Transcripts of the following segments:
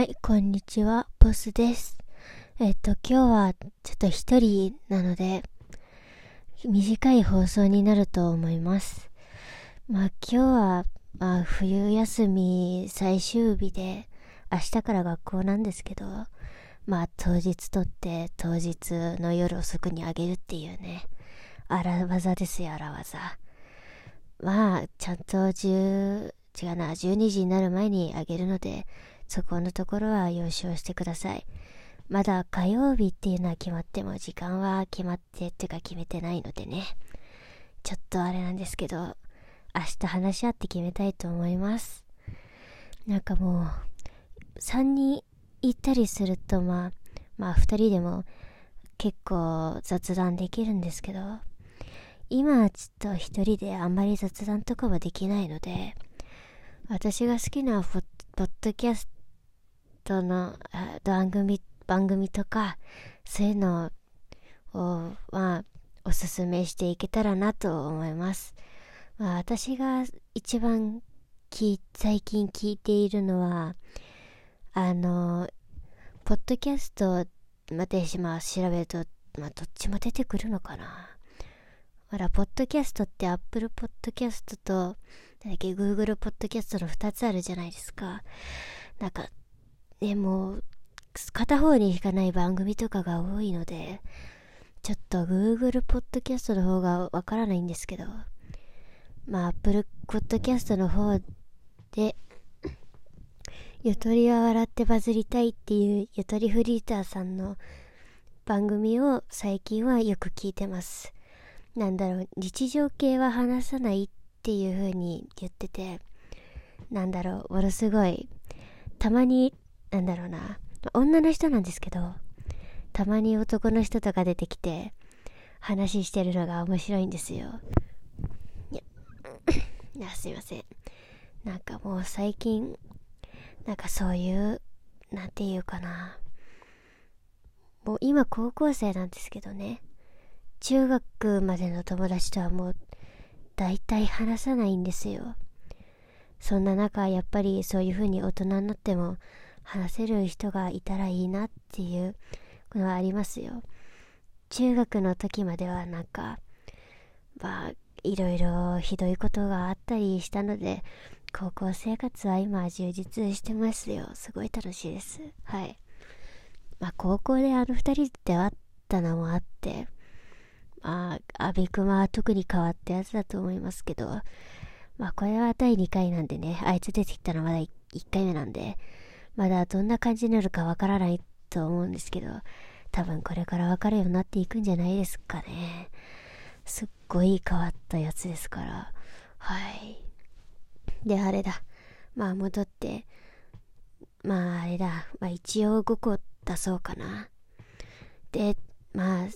はい、こんにちは、ボスです。えっと、今日はちょっと一人なので、短い放送になると思います。まあ今日は、まあ冬休み最終日で、明日から学校なんですけど、まあ当日撮って当日の夜遅くにあげるっていうね、荒技ですよ、荒技。まあ、ちゃんと10、違うな、12時になる前にあげるので、そこのところは了承してください。まだ火曜日っていうのは決まっても時間は決まってっていうか決めてないのでね。ちょっとあれなんですけど、明日話し合って決めたいと思います。なんかもう、3人行ったりするとまあ、まあ2人でも結構雑談できるんですけど、今はちょっと一人であんまり雑談とかはできないので、私が好きなポッドキャストの番組、番組とか、そういうのを、まあ、おすすめしていけたらなと思います。まあ、私が一番聞い最近聞いているのは、あの、ポッドキャスト、まで、まあ、調べると、まあ、どっちも出てくるのかな。ほら、ポッドキャストって Apple ポッドキャストと、なんだっけ、Google ポッドキャストの2つあるじゃないですか。なんか、ね、も、片方にしかない番組とかが多いので、ちょっと Google ポッドキャストの方がわからないんですけど、まあ、Apple ポッドキャストの方で、ゆとりは笑ってバズりたいっていうゆとりフリーターさんの番組を最近はよく聞いてます。なんだろう、日常系は話さないっていう風に言ってて、なんだろう、ものすごい、たまに、なんだろうな、女の人なんですけど、たまに男の人とか出てきて、話してるのが面白いんですよ。いや、いやすいません。なんかもう最近、なんかそういう、なんていうかな。もう今高校生なんですけどね。中学までの友達とはもう大体話さないんですよ。そんな中やっぱりそういう風に大人になっても話せる人がいたらいいなっていうのはありますよ。中学の時まではなんかまあいろいろひどいことがあったりしたので高校生活は今充実してますよ。すごい楽しいです。はい。まあ高校であの二人で会ったのもあってまあ、アビクマは特に変わったやつだと思いますけど、まあこれは第2回なんでね、あいつ出てきたのはまだ1回目なんで、まだどんな感じになるかわからないと思うんですけど、多分これからわかるようになっていくんじゃないですかね。すっごい変わったやつですから。はい。で、あれだ。まあ戻って、まああれだ。まあ一応5個出そうかな。で、まあ、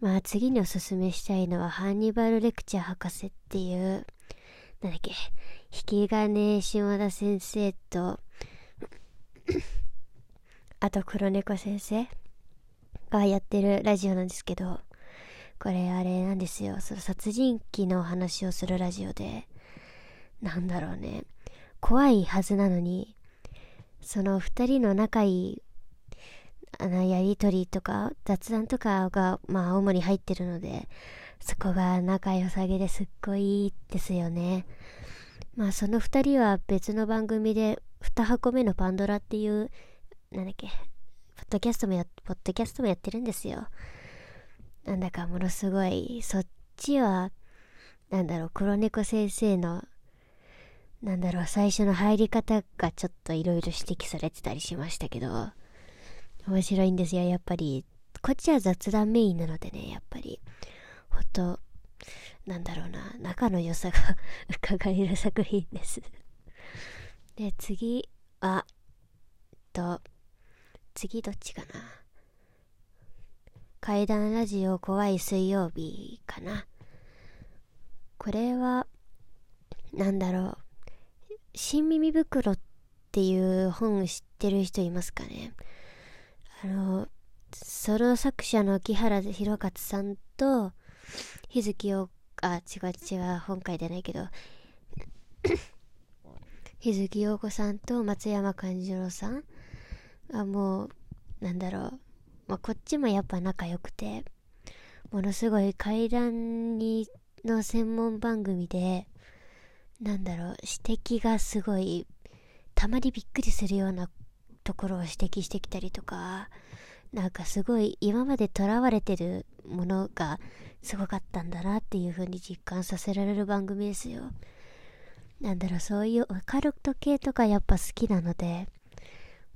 まあ次におすすめしたいのはハンニバルレクチャー博士っていう、なんだっけ、引き金下田先生と、あと黒猫先生がやってるラジオなんですけど、これあれなんですよ、その殺人鬼の話をするラジオで、なんだろうね、怖いはずなのに、その二人の仲いいあの、やりとりとか、雑談とかが、まあ、主に入ってるので、そこが仲良さげですっごいいいですよね。まあ、その二人は別の番組で、二箱目のパンドラっていう、なんだっけ、ポッドキャストもや、ポッドキャストもやってるんですよ。なんだかものすごい、そっちは、なんだろう、黒猫先生の、なんだろう、最初の入り方がちょっといろいろ指摘されてたりしましたけど、面白いんですよ、やっぱり。こっちは雑談メインなのでね、やっぱり。ほんと、なんだろうな、仲の良さが 伺える作品です。で、次は、えっと、次どっちかな？怪談ラジオ怖い水曜日かな。これは、なんだろう。新耳袋っていう本知ってる人いますかね？あの、その作者の木原弘勝さんと、日月を、あ、違う違う、本書いてないけど、日月陽子さんと松山勘次郎さんはもう、なんだろう。まあ、こっちもやっぱ仲良くて、ものすごい階段に、の専門番組で、なんだろう、指摘がすごい、たまにびっくりするようなところを指摘してきたりとか、なんかすごい今まで囚われてるものがすごかったんだなっていう風に実感させられる番組ですよ。なんだろう、そういうオカルト系とかやっぱ好きなので、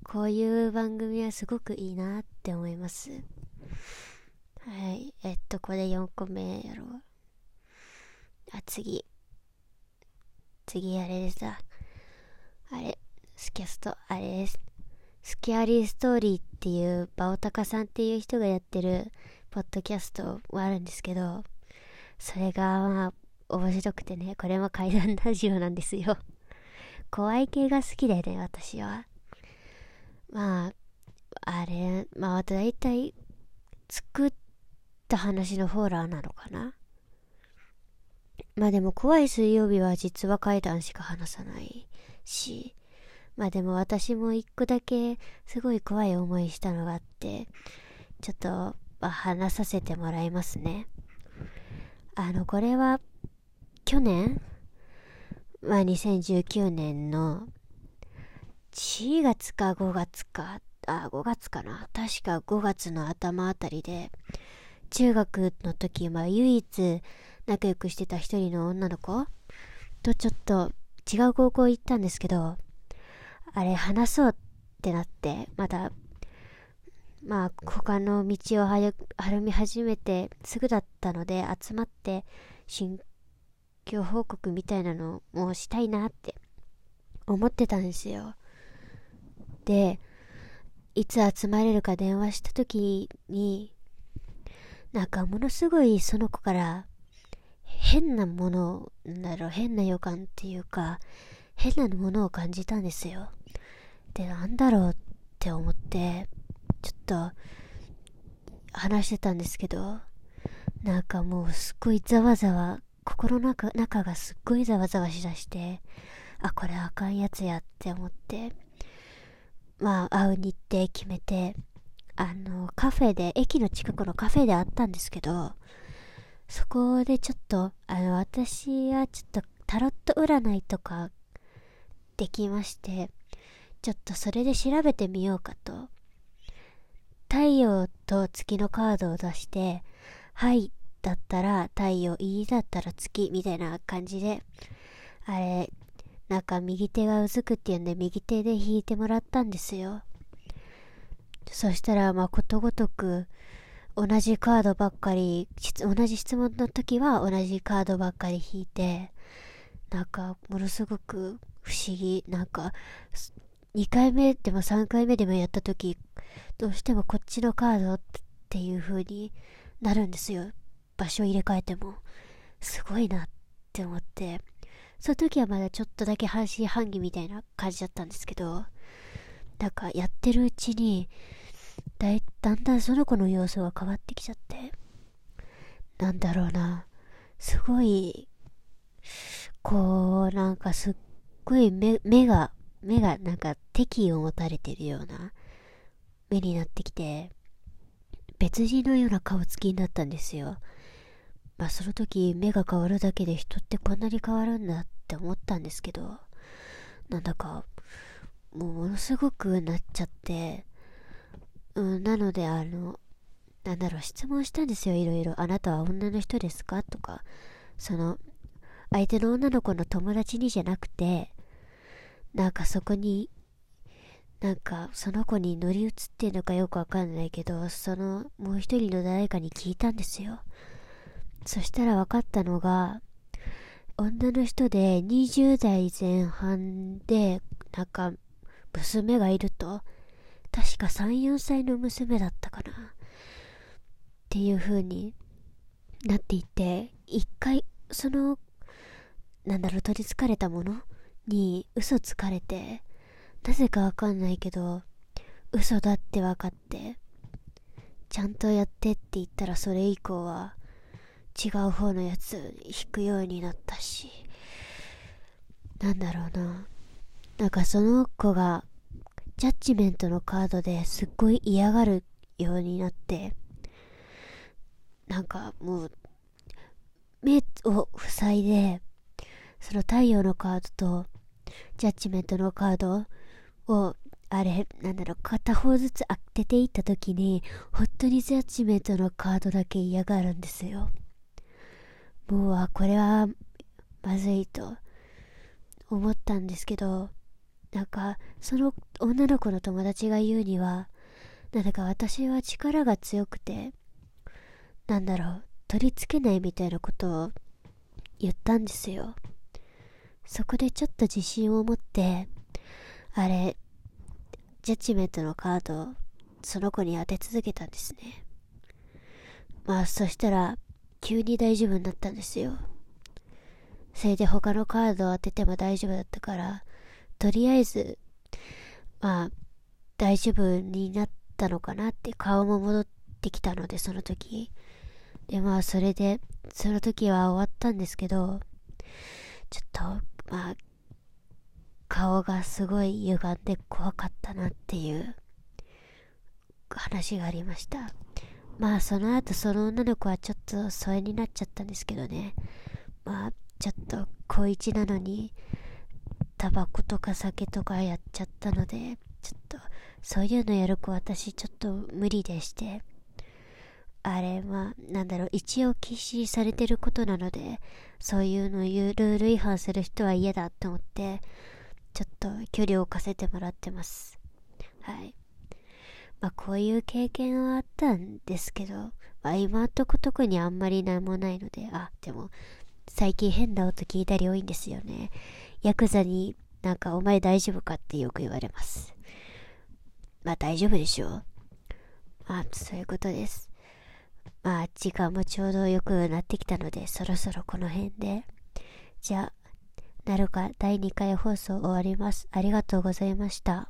こういう番組はすごくいいなって思います。はい。えっと、これ4個目やろう。あ、次。次あれですあれ、スキャスト、あれです。スキャリーストーリーっていう、バオタカさんっていう人がやってる、ポッドキャストはあるんですけど、それが、まあ、面白くてね、これも怪談ラジオなんですよ。怖い系が好きでね、私は。まあ、あれ、まあ、だいたい、作った話のホラーなのかな。まあでも怖い水曜日は実は怪談しか話さないし、まあでも私も一個だけすごい怖い思いしたのがあって、ちょっと、話させてもらいますね。あの、これは去年？まあ2019年の4月か5月か、あ、5月かな。確か5月の頭あたりで、中学の時、まあ唯一仲良くしてた一人の女の子とちょっと違う高校行ったんですけど、あれ話そうってなって、まだ、まあ他の道をは歩み始めてすぐだったので集まって近況報告みたいなのもしたいなって思ってたんですよ。で、いつ集まれるか電話した時に、なんかものすごいその子から変なもの、なんだろう、変な予感っていうか、変なものを感じたんですよ。で、なんだろうって思って、ちょっと、話してたんですけど、なんかもうすっごいざわざわ、心の中中がすっごいざわざわしだして、あ、これあかんやつやって思って、まあ、会う日程決めて、あの、カフェで、駅の近くのカフェで会ったんですけど、そこでちょっと、あの、私はちょっとタロット占いとかできまして、ちょっとそれで調べてみようかと。太陽と月のカードを出して、はいだったら太陽、いいだったら月みたいな感じで、あれ、なんか右手がうずくっていうんで右手で引いてもらったんですよ。そしたら、まあ、ことごとく、同じカードばっかり、同じ質問の時は同じカードばっかり引いて、なんか、ものすごく不思議、なんか、2回目でも3回目でもやった時、どうしてもこっちのカードっていう風になるんですよ。場所入れ替えても。すごいなって思って。その時はまだちょっとだけ半信半疑みたいな感じだったんですけど、なんかやってるうちに、だい、だんだんその子の様子が変わってきちゃって、なんだろうな、すごい、こう、なんかすっごい目、目が、目がなんか敵意を持たれてるような目になってきて、別人のような顔つきになったんですよ。まあその時目が変わるだけで人ってこんなに変わるんだって思ったんですけど、なんだか、もうものすごくなっちゃって、うん、なのであの、なんだろう、質問したんですよ、いろいろ。あなたは女の人ですか？とか、その、相手の女の子の友達にじゃなくて、なんかそこに、なんかその子に乗り移ってんのかよくわかんないけど、そのもう一人の誰かに聞いたんですよ。そしたら分かったのが、女の人で20代前半で、なんか、娘がいると、確か3、4歳の娘だったかな。っていう風になっていて、一回、その、なんだろう、取り憑かれたものに嘘つかれて、なぜかわかんないけど、嘘だって分かって、ちゃんとやってって言ったらそれ以降は、違う方のやつ弾くようになったし、なんだろうな。なんかその子が、ジャッジメントのカードですっごい嫌がるようになって、なんかもう、目を塞いで、その太陽のカードと、ジャッジメントのカードを、あれ、なんだろう、片方ずつ当てていった時に、本当にジャッジメントのカードだけ嫌がるんですよ。もう、あ、これは、まずいと、思ったんですけど、なんか、その女の子の友達が言うには、なんだか私は力が強くて、なんだろう、取り付けないみたいなことを言ったんですよ。そこでちょっと自信を持って、あれ、ジャッジメントのカードをその子に当て続けたんですね。まあ、そしたら、急に大丈夫になったんですよ。それで他のカードを当てても大丈夫だったから、とりあえず、まあ、大丈夫になったのかなって顔も戻ってきたので、その時。で、まあ、それで、その時は終わったんですけど、ちょっと、まあ、顔がすごい歪んで怖かったなっていう話がありました。まあ、その後、その女の子はちょっと疎遠になっちゃったんですけどね。まあ、ちょっと、高一なのに、タバコとか酒とかやっちゃったので、ちょっと、そういうのやる子私ちょっと無理でして、あれは、なんだろう、一応禁止されてることなので、そういうの言うルール違反する人は嫌だって思って、ちょっと距離を置かせてもらってます。はい。まあ、こういう経験はあったんですけど、まあ、今んとこ特にあんまり何もないので、あ、でも、最近変な音聞いたり多いんですよね。ヤクザになんかお前大丈夫かってよく言われます。まあ大丈夫でしょう。まあそういうことです。まあ時間もちょうど良くなってきたのでそろそろこの辺で。じゃあ、なるか第2回放送終わります。ありがとうございました。